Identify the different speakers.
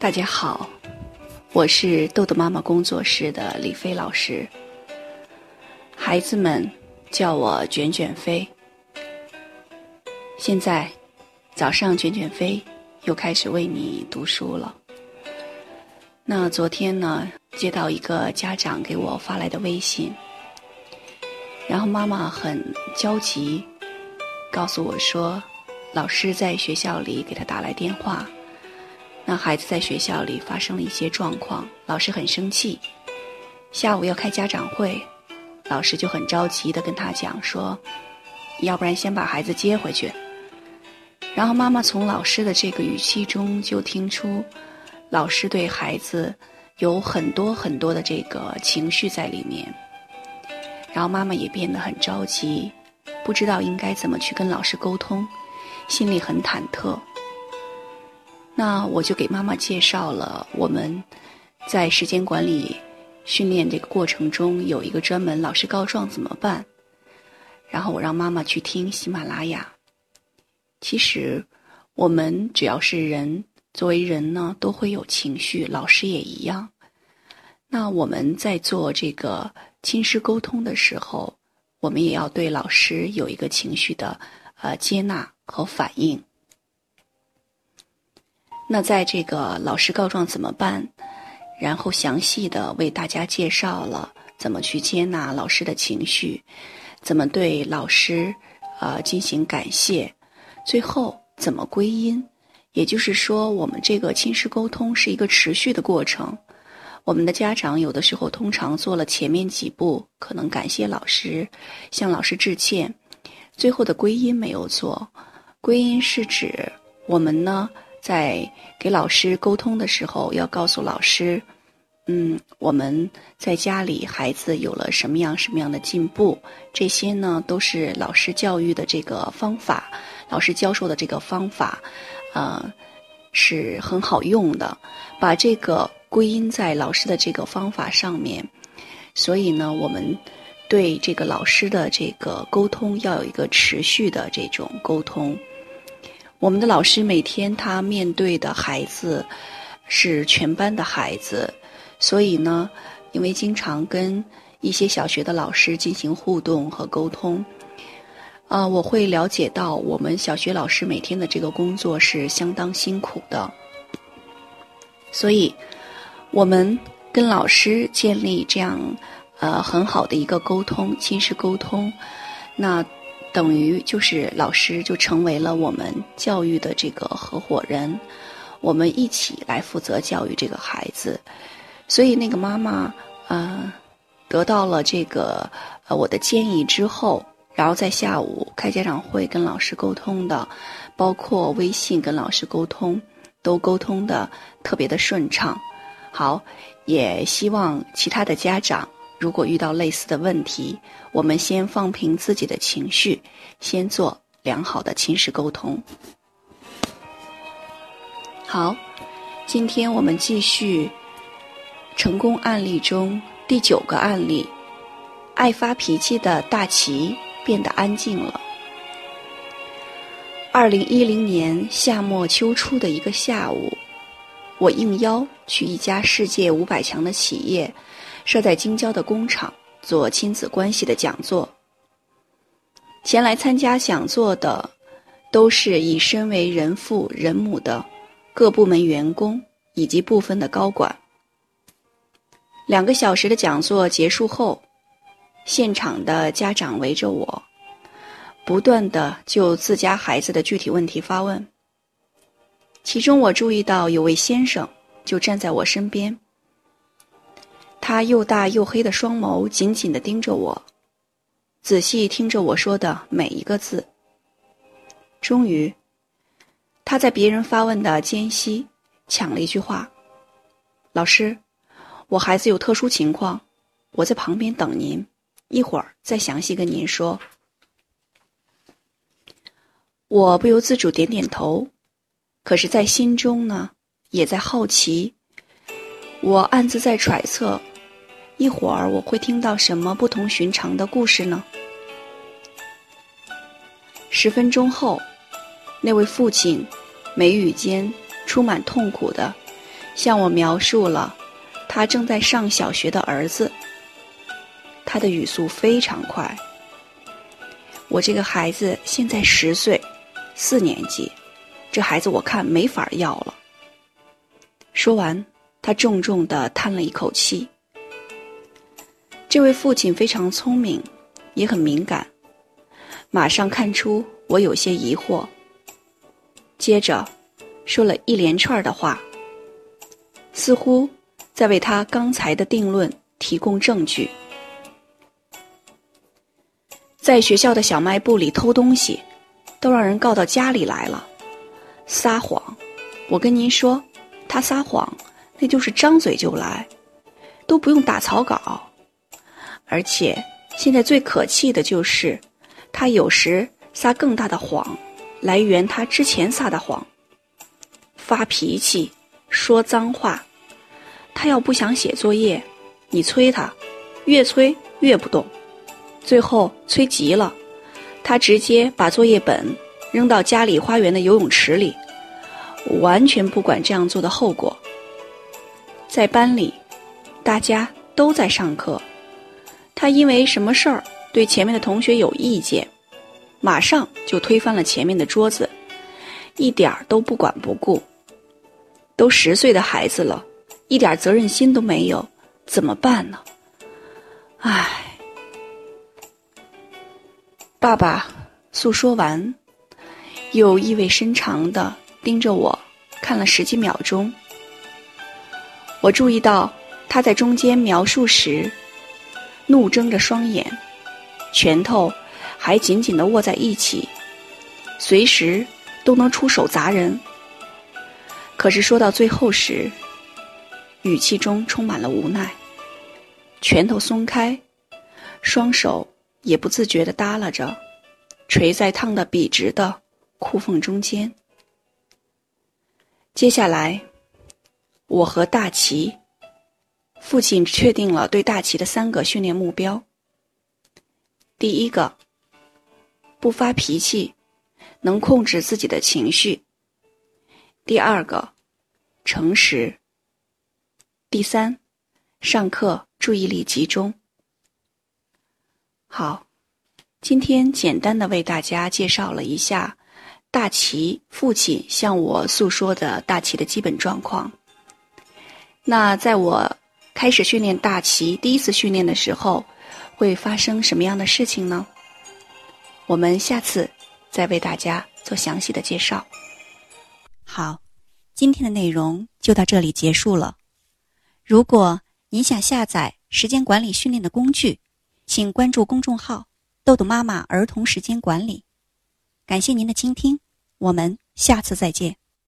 Speaker 1: 大家好，我是豆豆妈妈工作室的李飞老师。孩子们叫我卷卷飞。现在早上卷卷飞又开始为你读书了。那昨天呢，接到一个家长给我发来的微信，然后妈妈很焦急，告诉我说，老师在学校里给他打来电话。那孩子在学校里发生了一些状况，老师很生气。下午要开家长会，老师就很着急的跟他讲说：“要不然先把孩子接回去。”然后妈妈从老师的这个语气中就听出，老师对孩子有很多很多的这个情绪在里面。然后妈妈也变得很着急，不知道应该怎么去跟老师沟通，心里很忐忑。那我就给妈妈介绍了，我们在时间管理训练这个过程中有一个专门老师告状怎么办？然后我让妈妈去听喜马拉雅。其实我们只要是人，作为人呢，都会有情绪，老师也一样。那我们在做这个亲师沟通的时候，我们也要对老师有一个情绪的呃接纳和反应。那在这个老师告状怎么办？然后详细的为大家介绍了怎么去接纳老师的情绪，怎么对老师，呃进行感谢，最后怎么归因。也就是说，我们这个亲师沟通是一个持续的过程。我们的家长有的时候通常做了前面几步，可能感谢老师，向老师致歉，最后的归因没有做。归因是指我们呢。在给老师沟通的时候，要告诉老师，嗯，我们在家里孩子有了什么样什么样的进步，这些呢都是老师教育的这个方法，老师教授的这个方法，呃，是很好用的。把这个归因在老师的这个方法上面，所以呢，我们对这个老师的这个沟通要有一个持续的这种沟通。我们的老师每天他面对的孩子是全班的孩子，所以呢，因为经常跟一些小学的老师进行互动和沟通，啊，我会了解到我们小学老师每天的这个工作是相当辛苦的，所以，我们跟老师建立这样呃很好的一个沟通，亲师沟通，那。等于就是老师就成为了我们教育的这个合伙人，我们一起来负责教育这个孩子。所以那个妈妈，呃，得到了这个呃我的建议之后，然后在下午开家长会跟老师沟通的，包括微信跟老师沟通，都沟通的特别的顺畅。好，也希望其他的家长。如果遇到类似的问题，我们先放平自己的情绪，先做良好的亲师沟通。好，今天我们继续成功案例中第九个案例：爱发脾气的大齐变得安静了。二零一零年夏末秋初的一个下午，我应邀去一家世界五百强的企业。设在京郊的工厂做亲子关系的讲座，前来参加讲座的都是以身为人父人母的各部门员工以及部分的高管。两个小时的讲座结束后，现场的家长围着我，不断的就自家孩子的具体问题发问。其中我注意到有位先生就站在我身边。他又大又黑的双眸紧紧地盯着我，仔细听着我说的每一个字。终于，他在别人发问的间隙抢了一句话：“老师，我孩子有特殊情况，我在旁边等您，一会儿再详细跟您说。”我不由自主点点头，可是，在心中呢，也在好奇。我暗自在揣测。一会儿我会听到什么不同寻常的故事呢？十分钟后，那位父亲眉宇间充满痛苦的，向我描述了他正在上小学的儿子。他的语速非常快。我这个孩子现在十岁，四年级，这孩子我看没法要了。说完，他重重的叹了一口气。这位父亲非常聪明，也很敏感，马上看出我有些疑惑。接着，说了一连串的话，似乎在为他刚才的定论提供证据。在学校的小卖部里偷东西，都让人告到家里来了。撒谎，我跟您说，他撒谎，那就是张嘴就来，都不用打草稿。而且，现在最可气的就是，他有时撒更大的谎，来圆他之前撒的谎。发脾气，说脏话。他要不想写作业，你催他，越催越不动，最后催急了，他直接把作业本扔到家里花园的游泳池里，完全不管这样做的后果。在班里，大家都在上课。他因为什么事儿对前面的同学有意见，马上就推翻了前面的桌子，一点儿都不管不顾。都十岁的孩子了，一点责任心都没有，怎么办呢？唉，爸爸诉说完，又意味深长的盯着我看了十几秒钟。我注意到他在中间描述时。怒睁着双眼，拳头还紧紧的握在一起，随时都能出手砸人。可是说到最后时，语气中充满了无奈，拳头松开，双手也不自觉的耷拉着，垂在烫得笔直的裤缝中间。接下来，我和大齐。父亲确定了对大齐的三个训练目标：第一个，不发脾气，能控制自己的情绪；第二个，诚实；第三，上课注意力集中。好，今天简单的为大家介绍了一下大齐父亲向我诉说的大齐的基本状况。那在我。开始训练大旗，第一次训练的时候，会发生什么样的事情呢？我们下次再为大家做详细的介绍。
Speaker 2: 好，今天的内容就到这里结束了。如果您想下载时间管理训练的工具，请关注公众号“豆豆妈妈儿童时间管理”。感谢您的倾听，我们下次再见。